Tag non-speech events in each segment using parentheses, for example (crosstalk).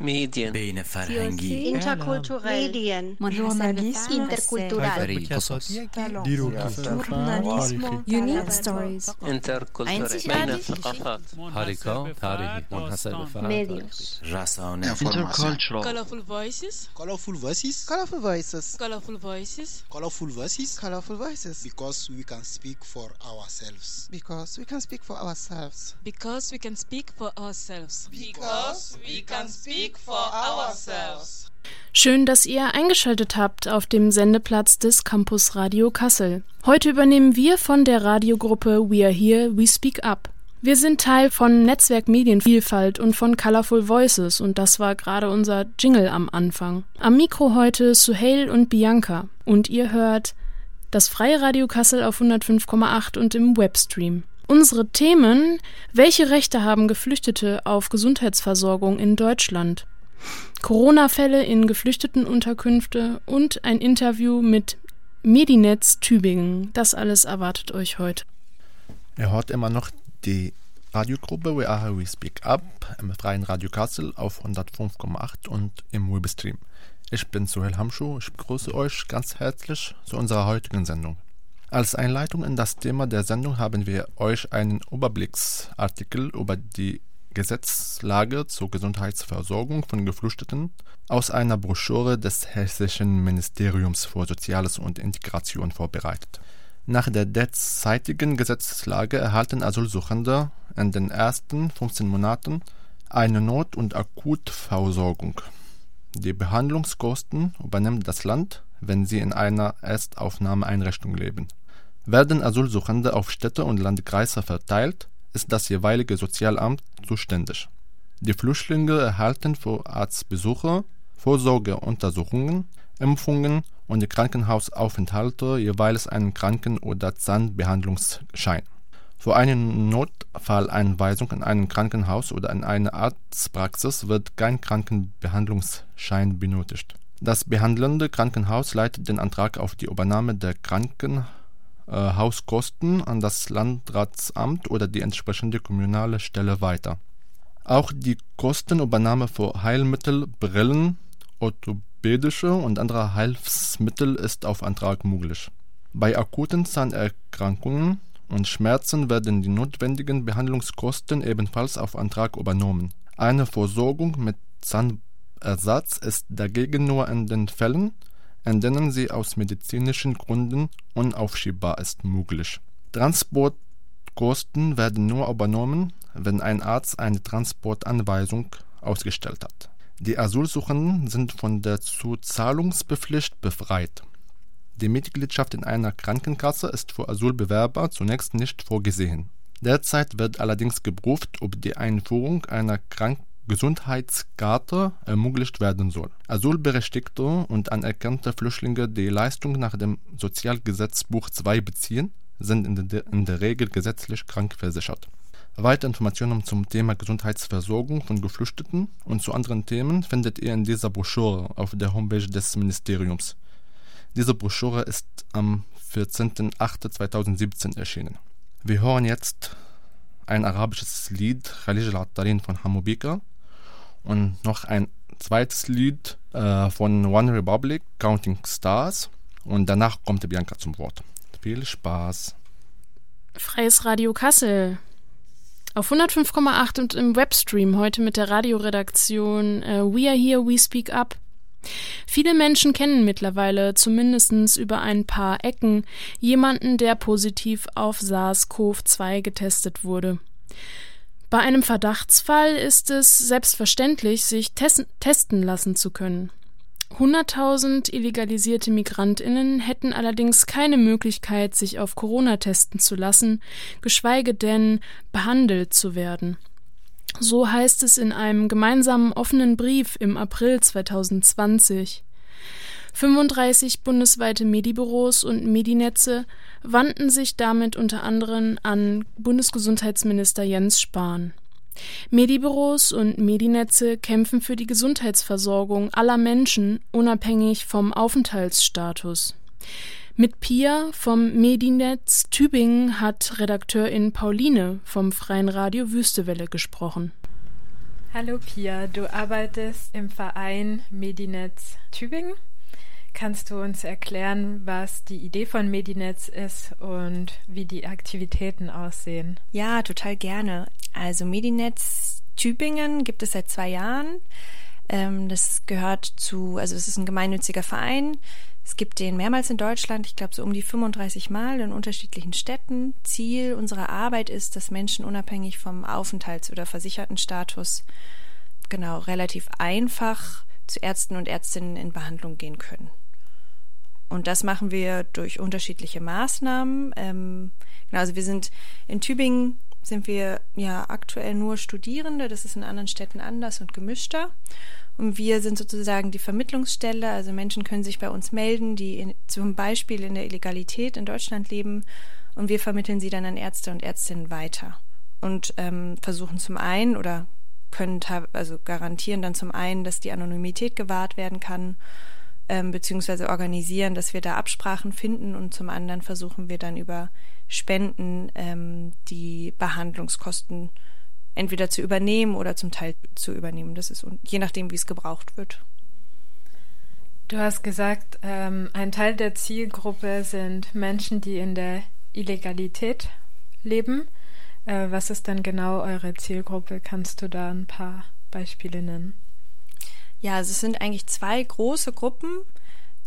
ميديان بين فرهنگی interkulturell Medien journalisme interkulturell unique stories انتركولتورال بين الثقافات حركة تاريخي منحصر بفرد medios رسانة Intercultural. Colorful voices, Colorful voices. Colorful voices. colorful voices, Colorful voices. Colorful voices. Because we can speak for ourselves. Because we can speak for ourselves. because we can speak for ourselves. Because we can speak for ourselves. Schön, dass ihr eingeschaltet habt auf dem Sendeplatz des Campus Radio Kassel. Heute übernehmen wir von der Radiogruppe We Are Here, We Speak Up. Wir sind Teil von Netzwerk Medienvielfalt und von Colorful Voices und das war gerade unser Jingle am Anfang. Am Mikro heute Suhail und Bianca und ihr hört das Freie Radio Kassel auf 105,8 und im Webstream. Unsere Themen: Welche Rechte haben Geflüchtete auf Gesundheitsversorgung in Deutschland? Corona-Fälle in Geflüchtetenunterkünfte und ein Interview mit Medinetz Tübingen. Das alles erwartet euch heute. Ihr hört immer noch die Radiogruppe We Are We Speak Up im freien Radio Kassel auf 105,8 und im Webstream. Ich bin Suhel Hamschu, ich begrüße euch ganz herzlich zu unserer heutigen Sendung. Als Einleitung in das Thema der Sendung haben wir euch einen Überblicksartikel über die Gesetzlage zur Gesundheitsversorgung von Geflüchteten aus einer Broschüre des Hessischen Ministeriums für Soziales und Integration vorbereitet. Nach der derzeitigen Gesetzlage erhalten Asylsuchende in den ersten 15 Monaten eine Not- und Akutversorgung. Die Behandlungskosten übernimmt das Land, wenn sie in einer Erstaufnahmeeinrichtung leben. Werden Asylsuchende auf Städte und Landkreise verteilt, ist das jeweilige Sozialamt zuständig. Die Flüchtlinge erhalten für Arztbesuche, Vorsorgeuntersuchungen, Impfungen und Krankenhausaufenthalte jeweils einen Kranken- oder Zahnbehandlungsschein. Für eine Notfalleinweisung in ein Krankenhaus oder in eine Arztpraxis wird kein Krankenbehandlungsschein benötigt. Das behandelnde Krankenhaus leitet den Antrag auf die Übernahme der Krankenhauskosten an das Landratsamt oder die entsprechende kommunale Stelle weiter. Auch die Kostenübernahme für Heilmittel, Brillen, orthopädische und andere Hilfsmittel ist auf Antrag möglich. Bei akuten Zahnerkrankungen und Schmerzen werden die notwendigen Behandlungskosten ebenfalls auf Antrag übernommen. Eine Versorgung mit Zahnersatz ist dagegen nur in den Fällen, in denen sie aus medizinischen Gründen unaufschiebbar ist, möglich. Transportkosten werden nur übernommen, wenn ein Arzt eine Transportanweisung ausgestellt hat. Die Asylsuchenden sind von der Zuzahlungspflicht befreit. Die Mitgliedschaft in einer Krankenkasse ist für Asylbewerber zunächst nicht vorgesehen. Derzeit wird allerdings geprüft, ob die Einführung einer Krank Gesundheitskarte ermöglicht werden soll. Asylberechtigte und anerkannte Flüchtlinge, die Leistung nach dem Sozialgesetzbuch II beziehen, sind in der, in der Regel gesetzlich krankversichert. Weitere Informationen zum Thema Gesundheitsversorgung von Geflüchteten und zu anderen Themen findet ihr in dieser Broschüre auf der Homepage des Ministeriums. Diese Broschüre ist am 14.08.2017 erschienen. Wir hören jetzt ein arabisches Lied, Khalij al-Attarin von Hamubika und noch ein zweites Lied äh, von One Republic, Counting Stars und danach kommt Bianca zum Wort. Viel Spaß. Freies Radio Kassel. Auf 105,8 und im Webstream heute mit der Radioredaktion äh, We Are Here, We Speak Up. Viele Menschen kennen mittlerweile, zumindest über ein paar Ecken, jemanden, der positiv auf SARS-CoV-2 getestet wurde. Bei einem Verdachtsfall ist es selbstverständlich, sich tes testen lassen zu können. 100.000 illegalisierte Migrantinnen hätten allerdings keine Möglichkeit, sich auf Corona testen zu lassen, geschweige denn behandelt zu werden. So heißt es in einem gemeinsamen offenen Brief im April 2020. 35 bundesweite Medibüros und Medinetze wandten sich damit unter anderem an Bundesgesundheitsminister Jens Spahn. Medibüros und Medinetze kämpfen für die Gesundheitsversorgung aller Menschen unabhängig vom Aufenthaltsstatus. Mit Pia vom Medinetz Tübingen hat Redakteurin Pauline vom Freien Radio Wüstewelle gesprochen. Hallo Pia, du arbeitest im Verein Medinetz Tübingen. Kannst du uns erklären, was die Idee von Medinetz ist und wie die Aktivitäten aussehen? Ja, total gerne. Also Medinetz Tübingen gibt es seit zwei Jahren. Ähm, das gehört zu, also es ist ein gemeinnütziger Verein. Es gibt den mehrmals in Deutschland, ich glaube so um die 35 Mal in unterschiedlichen Städten. Ziel unserer Arbeit ist, dass Menschen unabhängig vom Aufenthalts- oder Versichertenstatus genau relativ einfach zu Ärzten und Ärztinnen in Behandlung gehen können. Und das machen wir durch unterschiedliche Maßnahmen. Ähm, genau, also wir sind in Tübingen sind wir ja aktuell nur Studierende. Das ist in anderen Städten anders und gemischter. Und wir sind sozusagen die Vermittlungsstelle. Also Menschen können sich bei uns melden, die in, zum Beispiel in der Illegalität in Deutschland leben. Und wir vermitteln sie dann an Ärzte und Ärztinnen weiter. Und ähm, versuchen zum einen oder können also garantieren dann zum einen, dass die Anonymität gewahrt werden kann, ähm, beziehungsweise organisieren, dass wir da Absprachen finden und zum anderen versuchen wir dann über Spenden ähm, die Behandlungskosten entweder zu übernehmen oder zum Teil zu übernehmen. Das ist je nachdem, wie es gebraucht wird. Du hast gesagt, ähm, ein Teil der Zielgruppe sind Menschen, die in der Illegalität leben. Äh, was ist denn genau eure Zielgruppe? Kannst du da ein paar Beispiele nennen? Ja, also es sind eigentlich zwei große Gruppen,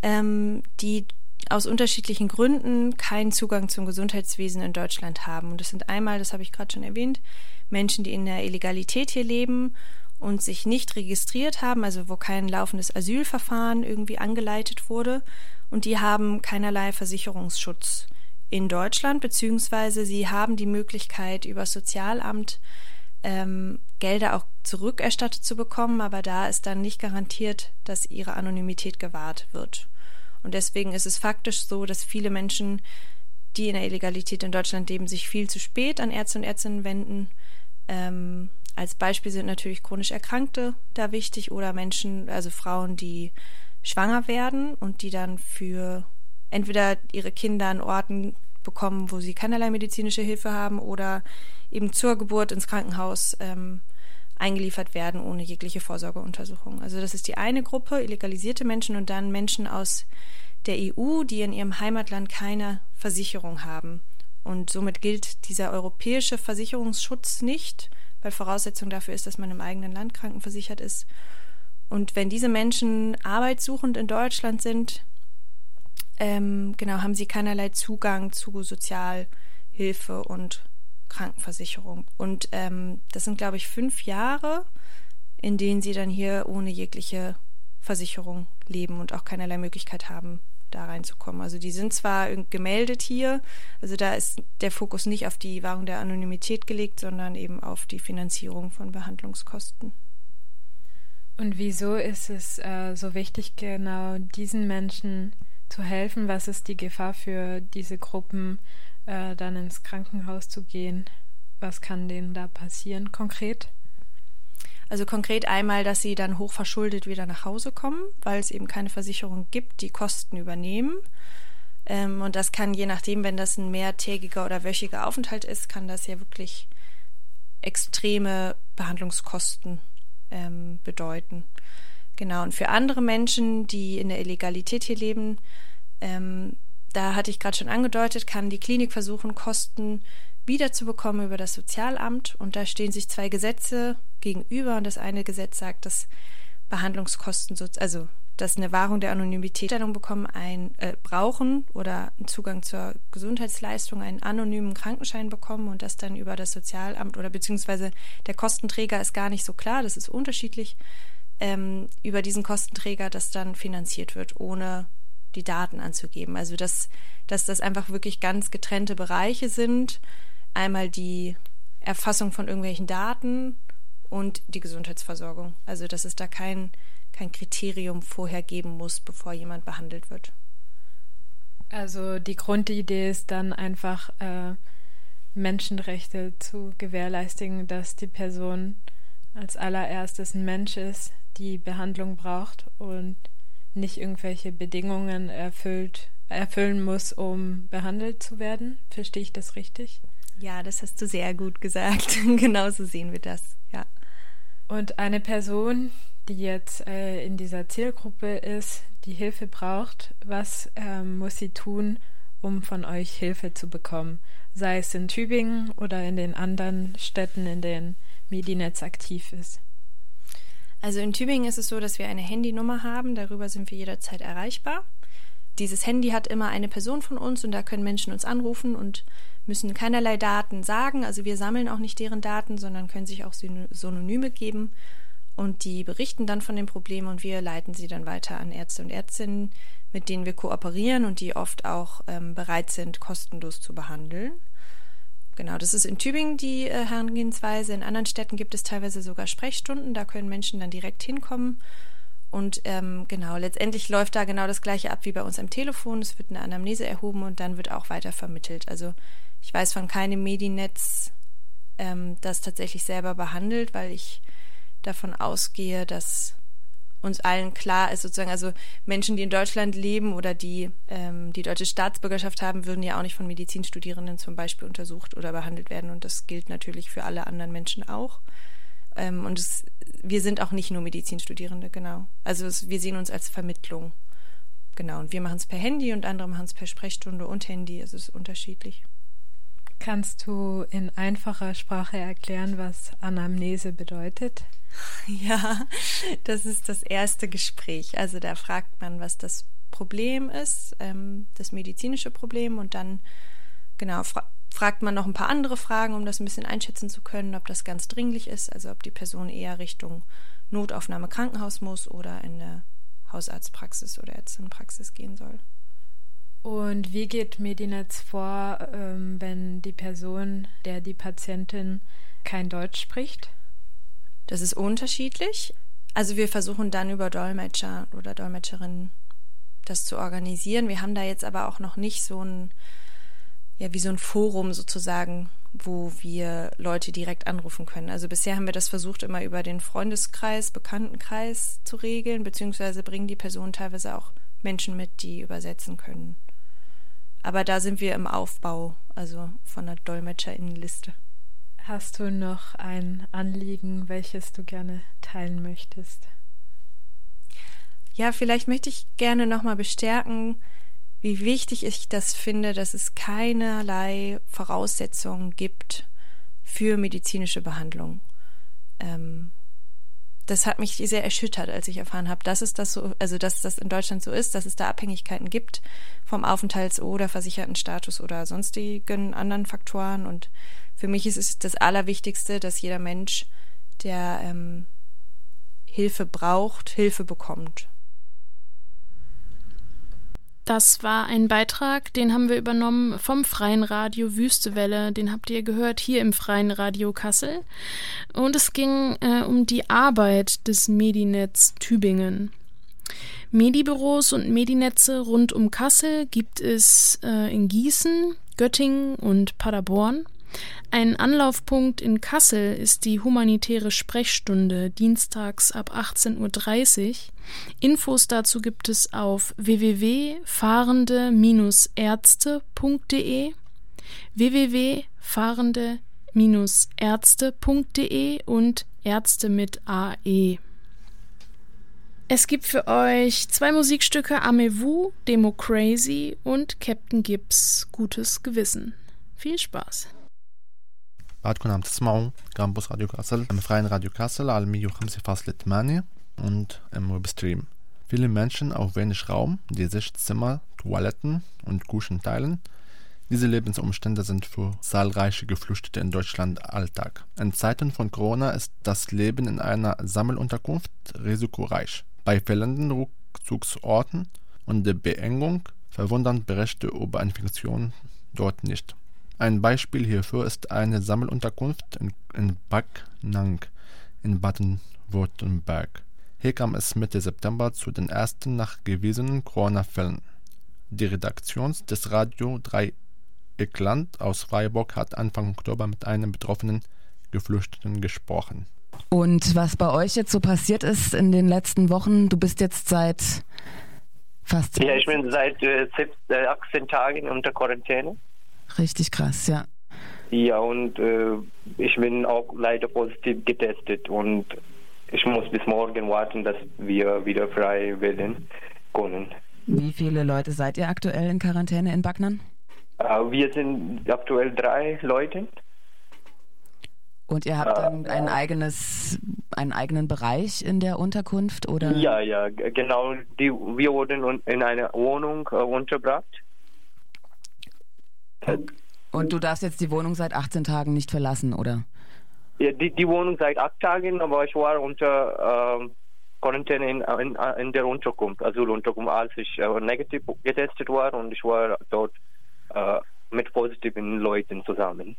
ähm, die aus unterschiedlichen Gründen keinen Zugang zum Gesundheitswesen in Deutschland haben. Und das sind einmal, das habe ich gerade schon erwähnt, Menschen, die in der Illegalität hier leben und sich nicht registriert haben, also wo kein laufendes Asylverfahren irgendwie angeleitet wurde. Und die haben keinerlei Versicherungsschutz in Deutschland, beziehungsweise sie haben die Möglichkeit, über das Sozialamt ähm, Gelder auch zurückerstattet zu bekommen, aber da ist dann nicht garantiert, dass ihre Anonymität gewahrt wird. Und deswegen ist es faktisch so, dass viele Menschen, die in der Illegalität in Deutschland leben, sich viel zu spät an Ärzte und Ärztinnen wenden. Ähm, als Beispiel sind natürlich chronisch Erkrankte da wichtig oder Menschen, also Frauen, die schwanger werden und die dann für entweder ihre Kinder an Orten bekommen, wo sie keinerlei medizinische Hilfe haben oder eben zur Geburt ins Krankenhaus ähm, eingeliefert werden ohne jegliche Vorsorgeuntersuchung. Also das ist die eine Gruppe, illegalisierte Menschen und dann Menschen aus der EU, die in ihrem Heimatland keine Versicherung haben. Und somit gilt dieser europäische Versicherungsschutz nicht, weil Voraussetzung dafür ist, dass man im eigenen Land krankenversichert ist. Und wenn diese Menschen arbeitssuchend in Deutschland sind, ähm, genau, haben sie keinerlei Zugang zu Sozialhilfe und Krankenversicherung. Und ähm, das sind, glaube ich, fünf Jahre, in denen sie dann hier ohne jegliche Versicherung leben und auch keinerlei Möglichkeit haben, da reinzukommen. Also die sind zwar gemeldet hier, also da ist der Fokus nicht auf die Wahrung der Anonymität gelegt, sondern eben auf die Finanzierung von Behandlungskosten. Und wieso ist es äh, so wichtig, genau diesen Menschen zu helfen? Was ist die Gefahr für diese Gruppen, äh, dann ins Krankenhaus zu gehen. Was kann denen da passieren konkret? Also konkret einmal, dass sie dann hochverschuldet wieder nach Hause kommen, weil es eben keine Versicherung gibt, die Kosten übernehmen. Ähm, und das kann je nachdem, wenn das ein mehrtägiger oder wöchiger Aufenthalt ist, kann das ja wirklich extreme Behandlungskosten ähm, bedeuten. Genau, und für andere Menschen, die in der Illegalität hier leben, ähm, da hatte ich gerade schon angedeutet, kann die Klinik versuchen, Kosten wiederzubekommen über das Sozialamt. Und da stehen sich zwei Gesetze gegenüber. Und das eine Gesetz sagt, dass Behandlungskosten, also dass eine Wahrung der Anonymität bekommen, ein, äh, brauchen oder einen Zugang zur Gesundheitsleistung, einen anonymen Krankenschein bekommen und das dann über das Sozialamt oder beziehungsweise der Kostenträger ist gar nicht so klar, das ist unterschiedlich, ähm, über diesen Kostenträger das dann finanziert wird, ohne die Daten anzugeben. Also dass, dass das einfach wirklich ganz getrennte Bereiche sind. Einmal die Erfassung von irgendwelchen Daten und die Gesundheitsversorgung. Also dass es da kein, kein Kriterium vorher geben muss, bevor jemand behandelt wird. Also die Grundidee ist dann einfach äh, Menschenrechte zu gewährleisten, dass die Person als allererstes ein Mensch ist, die Behandlung braucht und nicht irgendwelche Bedingungen erfüllt, erfüllen muss, um behandelt zu werden. Verstehe ich das richtig? Ja, das hast du sehr gut gesagt. (laughs) Genauso sehen wir das, ja. Und eine Person, die jetzt äh, in dieser Zielgruppe ist, die Hilfe braucht, was ähm, muss sie tun, um von euch Hilfe zu bekommen? Sei es in Tübingen oder in den anderen Städten, in denen Medinetz aktiv ist. Also in Tübingen ist es so, dass wir eine Handynummer haben, darüber sind wir jederzeit erreichbar. Dieses Handy hat immer eine Person von uns und da können Menschen uns anrufen und müssen keinerlei Daten sagen. Also wir sammeln auch nicht deren Daten, sondern können sich auch Synonyme geben und die berichten dann von dem Problem und wir leiten sie dann weiter an Ärzte und Ärztinnen, mit denen wir kooperieren und die oft auch ähm, bereit sind, kostenlos zu behandeln. Genau, das ist in Tübingen die äh, Herangehensweise. In anderen Städten gibt es teilweise sogar Sprechstunden, da können Menschen dann direkt hinkommen. Und ähm, genau, letztendlich läuft da genau das gleiche ab wie bei uns am Telefon. Es wird eine Anamnese erhoben und dann wird auch weiter vermittelt. Also ich weiß von keinem Medinetz, ähm, das tatsächlich selber behandelt, weil ich davon ausgehe, dass uns allen klar ist, sozusagen, also Menschen, die in Deutschland leben oder die ähm, die deutsche Staatsbürgerschaft haben, würden ja auch nicht von Medizinstudierenden zum Beispiel untersucht oder behandelt werden. Und das gilt natürlich für alle anderen Menschen auch. Ähm, und es, wir sind auch nicht nur Medizinstudierende, genau. Also es, wir sehen uns als Vermittlung. Genau. Und wir machen es per Handy und andere machen es per Sprechstunde und Handy. Es ist unterschiedlich. Kannst du in einfacher Sprache erklären, was Anamnese bedeutet? (laughs) Ja, das ist das erste Gespräch. Also da fragt man, was das Problem ist, ähm, das medizinische Problem, und dann genau fra fragt man noch ein paar andere Fragen, um das ein bisschen einschätzen zu können, ob das ganz dringlich ist, also ob die Person eher Richtung Notaufnahme Krankenhaus muss oder in eine Hausarztpraxis oder Ärztinnenpraxis gehen soll. Und wie geht Medinetz vor, ähm, wenn die Person, der die Patientin kein Deutsch spricht? Das ist unterschiedlich. Also wir versuchen dann über Dolmetscher oder Dolmetscherinnen das zu organisieren. Wir haben da jetzt aber auch noch nicht so ein, ja, wie so ein Forum sozusagen, wo wir Leute direkt anrufen können. Also bisher haben wir das versucht, immer über den Freundeskreis, Bekanntenkreis zu regeln, beziehungsweise bringen die Personen teilweise auch Menschen mit, die übersetzen können. Aber da sind wir im Aufbau, also von der Dolmetscherinnenliste. Hast du noch ein Anliegen, welches du gerne teilen möchtest? Ja, vielleicht möchte ich gerne nochmal bestärken, wie wichtig ich das finde, dass es keinerlei Voraussetzungen gibt für medizinische Behandlung. Ähm, das hat mich sehr erschüttert, als ich erfahren habe, dass es das so, also dass das in Deutschland so ist, dass es da Abhängigkeiten gibt vom Aufenthalts- oder Versichertenstatus oder sonstigen anderen Faktoren. Und für mich ist es das Allerwichtigste, dass jeder Mensch, der ähm, Hilfe braucht, Hilfe bekommt. Das war ein Beitrag, den haben wir übernommen vom Freien Radio Wüstewelle. Den habt ihr gehört hier im Freien Radio Kassel. Und es ging äh, um die Arbeit des Medinetz Tübingen. Medibüros und Medinetze rund um Kassel gibt es äh, in Gießen, Göttingen und Paderborn. Ein Anlaufpunkt in Kassel ist die humanitäre Sprechstunde dienstags ab 18.30 Uhr. Infos dazu gibt es auf www.fahrende-ärzte.de www.fahrende-ärzte.de und Ärzte mit AE. Es gibt für euch zwei Musikstücke Amewu, Demo Crazy und Captain Gibbs Gutes Gewissen. Viel Spaß! بعدكم عم تسمعوا كامبوس راديو كاسل مفراين راديو كاسل على 105.8 und im Webstream. Viele Menschen auf wenig Raum, die sich Zimmer, Toiletten und Duschen teilen. Diese Lebensumstände sind für zahlreiche Geflüchtete in Deutschland Alltag. In Zeiten von Corona ist das Leben in einer Sammelunterkunft risikoreich. Bei fehlenden Rückzugsorten und der Beengung verwundern Berichte über Infektionen dort nicht. Ein Beispiel hierfür ist eine Sammelunterkunft in, in Bad Nang in Baden-Württemberg. Hier kam es Mitte September zu den ersten nachgewiesenen Corona-Fällen. Die Redaktion des Radio Dreieckland aus Freiburg hat Anfang Oktober mit einem betroffenen Geflüchteten gesprochen. Und was bei euch jetzt so passiert ist in den letzten Wochen, du bist jetzt seit fast... Ja, ich bin seit äh, 18 Tagen unter Quarantäne. Richtig krass, ja. Ja, und äh, ich bin auch leider positiv getestet und ich muss bis morgen warten, dass wir wieder frei werden können. Wie viele Leute seid ihr aktuell in Quarantäne in Backnern? Uh, wir sind aktuell drei Leute. Und ihr habt dann uh, ein eigenes, einen eigenen Bereich in der Unterkunft, oder? Ja, ja, genau. Die, wir wurden in einer Wohnung uh, untergebracht. Und du darfst jetzt die Wohnung seit 18 Tagen nicht verlassen, oder? Ja, die, die Wohnung seit acht Tagen, aber ich war unter äh, Quarantäne in, in, in, der Unterkunft, Asylunterkunft, als ich äh, negativ getestet war und ich war dort äh, mit positiven Leuten zusammen.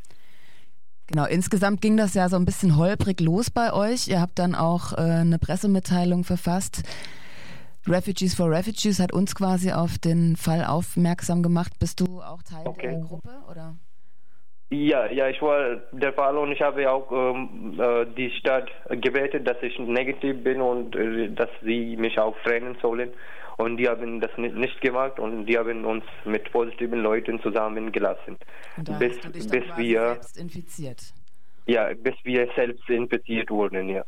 Genau, insgesamt ging das ja so ein bisschen holprig los bei euch. Ihr habt dann auch äh, eine Pressemitteilung verfasst. Refugees for Refugees hat uns quasi auf den Fall aufmerksam gemacht. Bist du auch Teil okay. der Gruppe oder? Ja, ja, ich war der Fall und ich habe auch ähm, äh, die Stadt gebetet, dass ich negativ bin und äh, dass sie mich auch trennen sollen. Und die haben das nicht gemacht und die haben uns mit positiven Leuten zusammengelassen. Und da bis, bis wir selbst infiziert. Ja, bis wir selbst infiziert wurden, ja.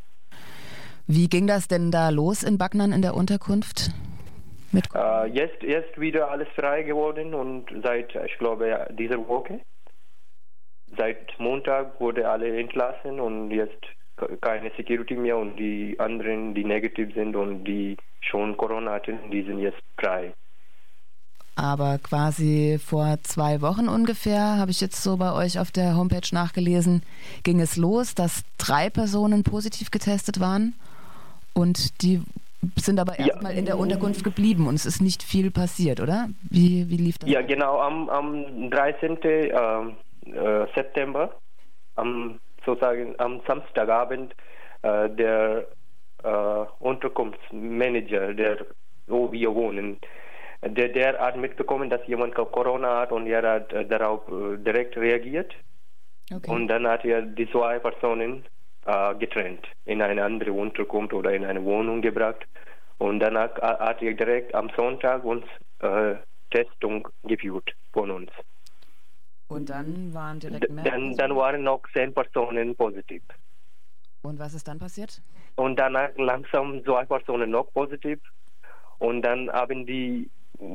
Wie ging das denn da los in Backnern in der Unterkunft? Mit äh, jetzt, jetzt wieder alles frei geworden und seit, ich glaube, dieser Woche seit Montag wurde alle entlassen und jetzt keine Security mehr und die anderen, die negativ sind und die schon Corona hatten, die sind jetzt frei. Aber quasi vor zwei Wochen ungefähr, habe ich jetzt so bei euch auf der Homepage nachgelesen, ging es los, dass drei Personen positiv getestet waren und die sind aber erstmal ja. in der Unterkunft geblieben und es ist nicht viel passiert, oder? Wie, wie lief das? Ja, genau, am, am 13. Äh, äh, September, am, sozusagen am Samstagabend, äh, der äh, Unterkunftsmanager, der wo wir wohnen, der, der hat mitbekommen, dass jemand Corona hat und er hat darauf direkt reagiert. Okay. Und dann hat er die zwei Personen äh, getrennt, in eine andere Unterkunft oder in eine Wohnung gebracht. Und dann hat, hat er direkt am Sonntag uns äh, Testung geführt von uns. Und dann waren direkt mehr? Dann, dann waren noch zehn Personen positiv. Und was ist dann passiert? Und danach langsam zwei Personen noch positiv. Und dann haben die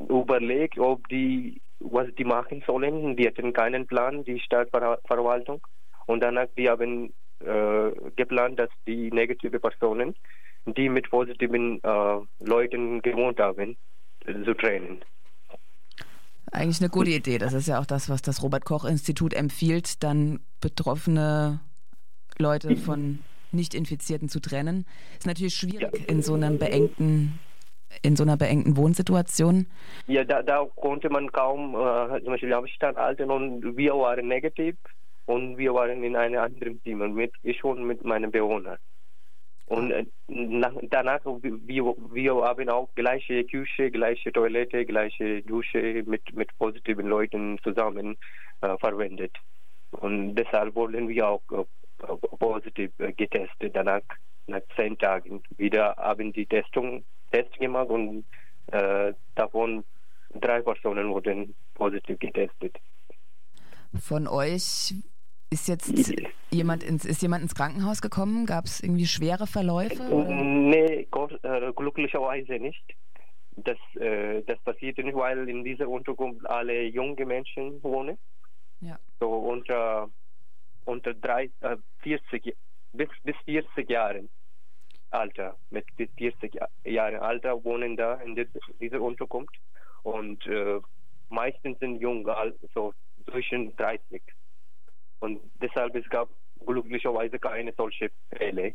überlegt, ob die, was die machen sollen. Die hatten keinen Plan, die Stadtverwaltung. Und danach die haben äh, geplant, dass die negative Personen, die mit positiven äh, Leuten gewohnt haben, zu trennen. Eigentlich eine gute Idee. Das ist ja auch das, was das Robert-Koch-Institut empfiehlt, dann betroffene Leute von Nicht-Infizierten zu trennen. Ist natürlich schwierig in so einem beengten in so einer beengten Wohnsituation? Ja, da, da konnte man kaum äh, zum Beispiel Abstand halten und wir waren negativ und wir waren in einem anderen Zimmer, mit, ich und mit meinem Bewohner. Und äh, nach, danach, wir, wir haben auch gleiche Küche, gleiche Toilette, gleiche Dusche mit, mit positiven Leuten zusammen äh, verwendet. Und deshalb wurden wir auch äh, positiv äh, getestet. Danach, nach zehn Tagen, wieder haben die Testung, Test gemacht und äh, davon drei Personen wurden positiv getestet. Von euch ist jetzt jemand ins, ist jemand ins Krankenhaus gekommen? Gab es irgendwie schwere Verläufe? Oder? Nee, äh, glücklicherweise nicht. Das, äh, das passierte nicht, weil in dieser Unterkunft alle junge Menschen wohnen. Ja. So unter, unter drei, äh, 40, bis, bis 40 Jahren Alter, mit bis 40 Jahren Alter wohnen da in dieser Unterkunft. Und äh, meistens sind jung, also zwischen 30. Und deshalb es gab glücklicherweise keine solche Fälle.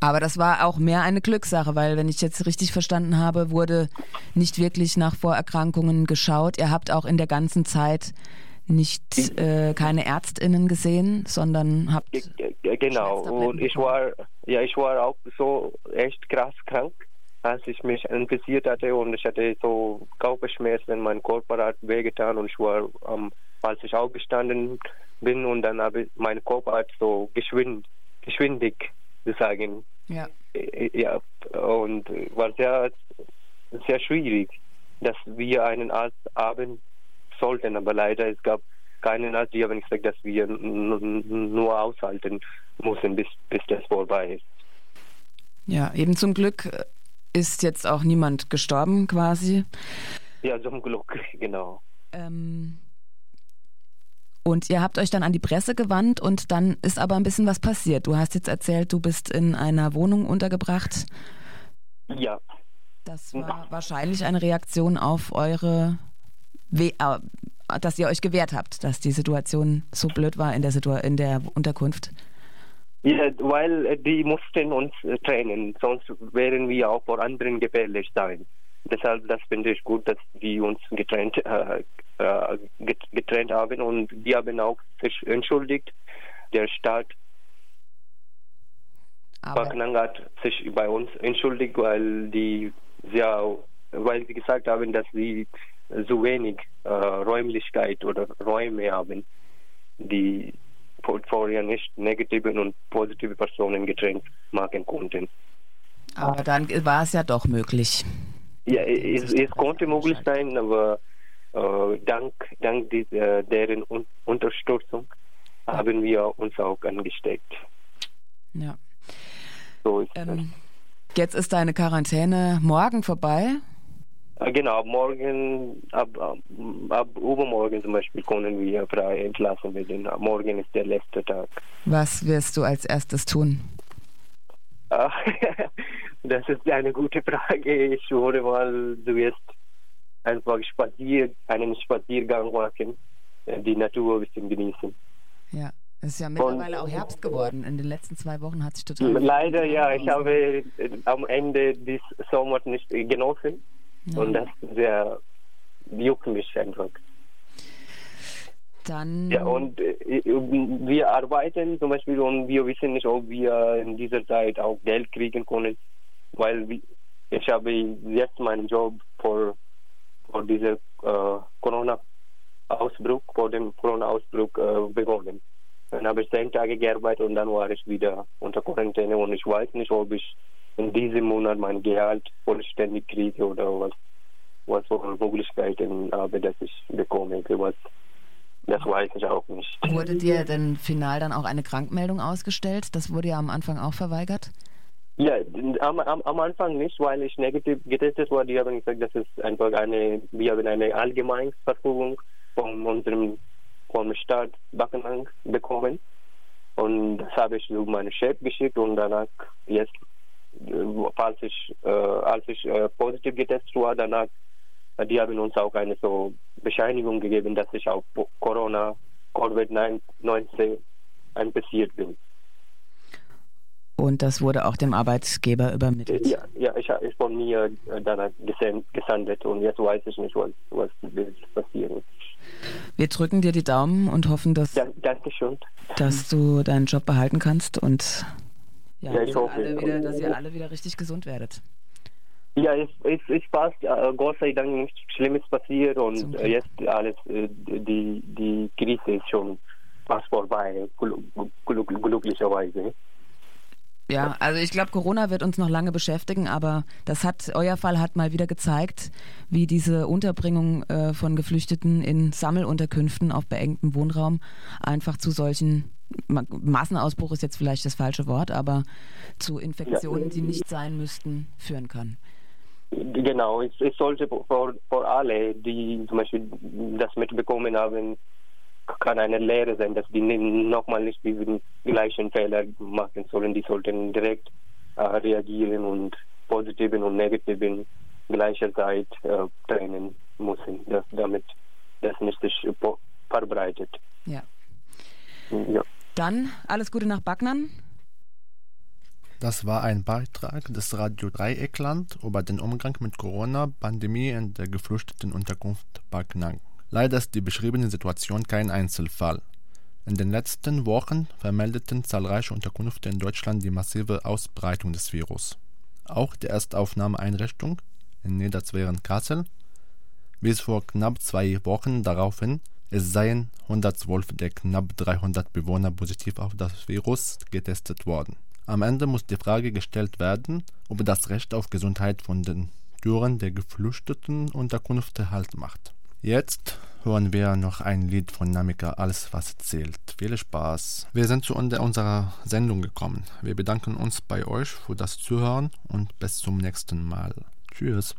Aber das war auch mehr eine Glückssache, weil, wenn ich jetzt richtig verstanden habe, wurde nicht wirklich nach Vorerkrankungen geschaut. Ihr habt auch in der ganzen Zeit nicht äh, keine ÄrztInnen gesehen, sondern habt. Genau, und ich war, ja, ich war auch so echt krass krank, als ich mich infiziert hatte und ich hatte so Körperschmerzen, mein Körper hat wehgetan und ich war am als ich aufgestanden bin und dann habe ich meinen Kopf hat so geschwind, geschwindig sagen. Ja. Ja, und war sehr, sehr schwierig, dass wir einen Arzt haben sollten, aber leider es gab keinen Arzt, die haben gesagt, dass wir nur aushalten müssen, bis, bis das vorbei ist. Ja, eben zum Glück ist jetzt auch niemand gestorben quasi. Ja, zum Glück, (laughs) genau. Ähm, und ihr habt euch dann an die Presse gewandt und dann ist aber ein bisschen was passiert. Du hast jetzt erzählt, du bist in einer Wohnung untergebracht. Ja. Das war wahrscheinlich eine Reaktion auf eure, We äh, dass ihr euch gewehrt habt, dass die Situation so blöd war in der, Situ in der Unterkunft. Ja, weil äh, die mussten uns äh, trennen, sonst wären wir auch vor anderen gefährlich sein. Deshalb, das finde ich gut, dass die uns getrennt, äh, äh getrennt haben und die haben auch sich entschuldigt. Der Staat Paknang hat sich bei uns entschuldigt, weil die sehr, weil sie gesagt haben, dass sie so wenig äh, Räumlichkeit oder Räume haben, die vorher nicht negative und positive Personen getrennt machen konnten. Aber dann war es ja doch möglich. Ja, es, es konnte möglich sein, aber äh, dank, dank dieser, deren Un Unterstützung haben wir uns auch angesteckt. Ja. So ist ähm, jetzt ist deine Quarantäne morgen vorbei. Äh, genau, morgen, ab, ab, ab übermorgen zum Beispiel können wir frei entlassen werden. Morgen ist der letzte Tag. Was wirst du als erstes tun? (laughs) das ist eine gute Frage. Ich würde mal zuerst einfach spazier, einen Spaziergang machen, die Natur ein bisschen genießen. Ja, es ist ja mittlerweile Und, auch Herbst geworden. In den letzten zwei Wochen hat sich total. Leider ja, ich habe am Ende des Sommers nicht genossen. Ja. Und das sehr juckt mich einfach. Dann ja, und äh, wir arbeiten zum Beispiel und wir wissen nicht, ob wir in dieser Zeit auch Geld kriegen können, weil ich habe jetzt meinen Job vor, vor diesem äh, Corona-Ausbruch, vor dem Corona-Ausbruch äh, begonnen. Dann habe ich zehn Tage gearbeitet und dann war ich wieder unter Quarantäne und ich weiß nicht, ob ich in diesem Monat mein Gehalt vollständig kriege oder was, was für Möglichkeiten habe, dass ich bekomme. Was, das weiß ich auch nicht. Wurde dir denn final dann auch eine Krankmeldung ausgestellt? Das wurde ja am Anfang auch verweigert? Ja, am, am, am Anfang nicht, weil ich negativ getestet war. Die haben gesagt, das ist einfach eine, wir haben eine Allgemeinverfügung von unserem vom Staat Bakenang bekommen. Und das habe ich zu meinem Chef geschickt und danach jetzt falls ich, äh, als ich äh, positiv getestet war, danach, äh, die haben uns auch eine so Bescheinigung gegeben, dass ich auf Corona, Covid-19 infiziert bin. Und das wurde auch dem Arbeitgeber übermittelt? Ja, ja ich, ich von mir danach gesendet und jetzt weiß ich nicht, was, was passiert. Wir drücken dir die Daumen und hoffen, dass, ja, dass du deinen Job behalten kannst und ja, ja ich hoffe. Wieder, dass ihr alle wieder richtig gesund werdet. Ja, es, es, es passt, äh, Gott sei Dank nichts Schlimmes passiert und äh, jetzt alles, äh, die, die Krise ist schon fast vorbei, glücklicherweise. Ja, also ich glaube, Corona wird uns noch lange beschäftigen, aber das hat, euer Fall hat mal wieder gezeigt, wie diese Unterbringung äh, von Geflüchteten in Sammelunterkünften auf beengtem Wohnraum einfach zu solchen Massenausbruch ist jetzt vielleicht das falsche Wort, aber zu Infektionen, die nicht sein müssten, führen kann. Genau, es, es sollte für, für alle, die zum Beispiel das mitbekommen haben, kann eine Lehre sein, dass die nochmal nicht diesen gleichen Fehler machen sollen. Die sollten direkt äh, reagieren und positiven und negativen gleicherzeit äh, trennen müssen, dass, damit das nicht sich verbreitet. Ja. ja. Dann alles Gute nach Backnern. Das war ein Beitrag des Radio Dreieckland über den Umgang mit Corona-Pandemie in der geflüchteten Unterkunft Backnang. Leider ist die beschriebene Situation kein Einzelfall. In den letzten Wochen vermeldeten zahlreiche Unterkünfte in Deutschland die massive Ausbreitung des Virus. Auch die Erstaufnahmeeinrichtung in Niederzweren-Kassel wies vor knapp zwei Wochen darauf hin, es seien 112 der knapp 300 Bewohner positiv auf das Virus getestet worden. Am Ende muss die Frage gestellt werden, ob das Recht auf Gesundheit von den Türen der geflüchteten Unterkünfte Halt macht. Jetzt hören wir noch ein Lied von Namika, Alles was zählt. Viel Spaß. Wir sind zu Ende unserer Sendung gekommen. Wir bedanken uns bei euch für das Zuhören und bis zum nächsten Mal. Tschüss.